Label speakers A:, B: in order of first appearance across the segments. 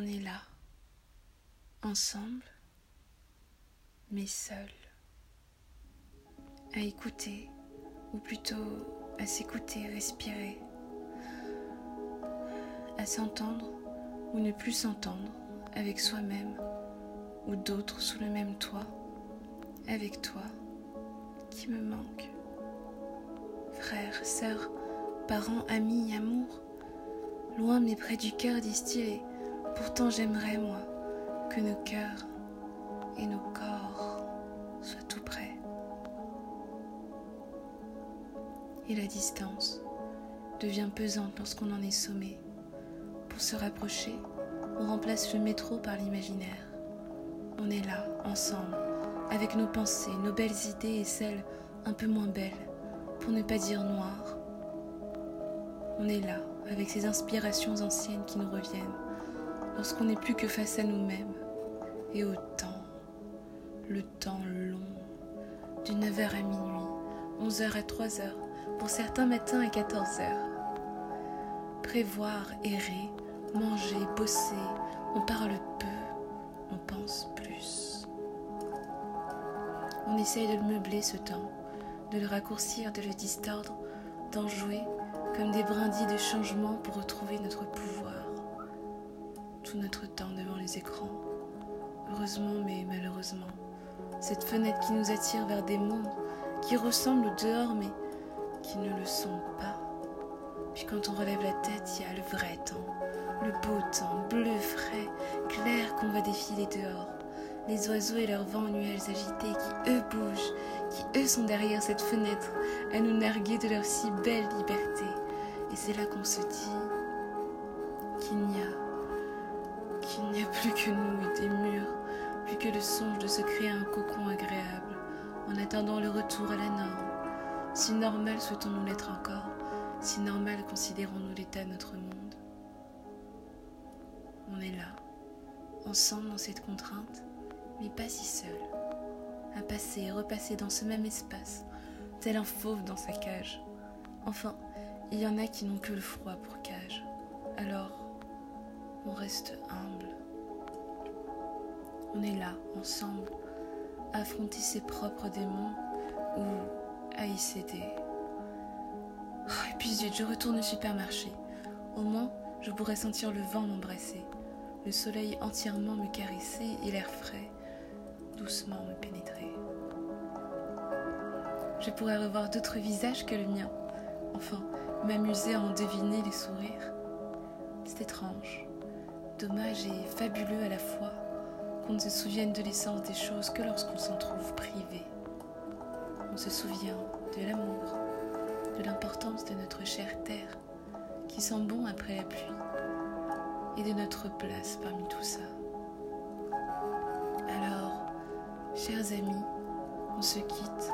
A: on est là, ensemble, mais seul, à écouter, ou plutôt à s'écouter, respirer, à s'entendre ou ne plus s'entendre avec soi-même ou d'autres sous le même toit, avec toi qui me manque. Frères, sœurs, parents, amis, amour, loin mais près du cœur distillé, pourtant j'aimerais, moi, que nos cœurs et nos corps soient tout près. Et la distance devient pesante lorsqu'on en est sommé. Pour se rapprocher, on remplace le métro par l'imaginaire. On est là, ensemble, avec nos pensées, nos belles idées et celles un peu moins belles, pour ne pas dire noires. On est là, avec ces inspirations anciennes qui nous reviennent, lorsqu'on n'est plus que face à nous-mêmes, et au temps, le temps long, du 9h à minuit, 11h à 3h, pour certains matins à 14h. Prévoir, errer, manger, bosser, on parle peu, on pense plus. On essaye de le meubler ce temps, de le raccourcir, de le distordre, d'en jouer comme des brindilles de changement pour retrouver notre pouvoir. Notre temps devant les écrans. Heureusement, mais malheureusement, cette fenêtre qui nous attire vers des mondes qui ressemblent au dehors, mais qui ne le sont pas. Puis quand on relève la tête, il y a le vrai temps, le beau temps, bleu, frais, clair qu'on va défiler dehors. Les oiseaux et leurs vents nuages agités qui eux bougent, qui eux sont derrière cette fenêtre à nous narguer de leur si belle liberté. Et c'est là qu'on se dit qu'il n'y a, qu'il n'y a plus que nous et des murs, plus que le songe de se créer un cocon agréable, en attendant le retour à la norme. Si normal souhaitons-nous l'être encore, si normal considérons-nous l'état de notre monde. On est là, ensemble dans cette contrainte, mais pas si seul, à passer et repasser dans ce même espace, tel un fauve dans sa cage. Enfin, il y en a qui n'ont que le froid pour cage. On reste humble. On est là, ensemble, à affronter ses propres démons ou à y céder. Oh, épuisé, je retourne au supermarché. Au moins, je pourrais sentir le vent m'embrasser, le soleil entièrement me caresser et l'air frais doucement me pénétrer. Je pourrais revoir d'autres visages que le mien. Enfin, m'amuser à en deviner les sourires. C'est étrange, dommage et fabuleux à la fois qu'on ne se souvienne de l'essence des choses que lorsqu'on s'en trouve privé. On se souvient de l'amour, de l'importance de notre chère terre qui sent bon après la pluie et de notre place parmi tout ça. Alors, chers amis, on se quitte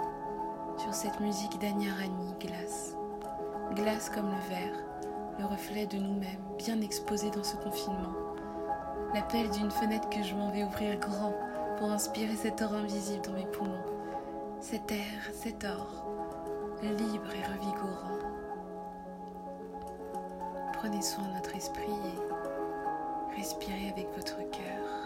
A: sur cette musique d'Anya Rani, Glace glace comme le verre, le reflet de nous-mêmes bien exposé dans ce confinement. L'appel d'une fenêtre que je m'en vais ouvrir grand pour inspirer cet or invisible dans mes poumons. Cet air, cet or, libre et revigorant. Prenez soin de notre esprit et respirez avec votre cœur.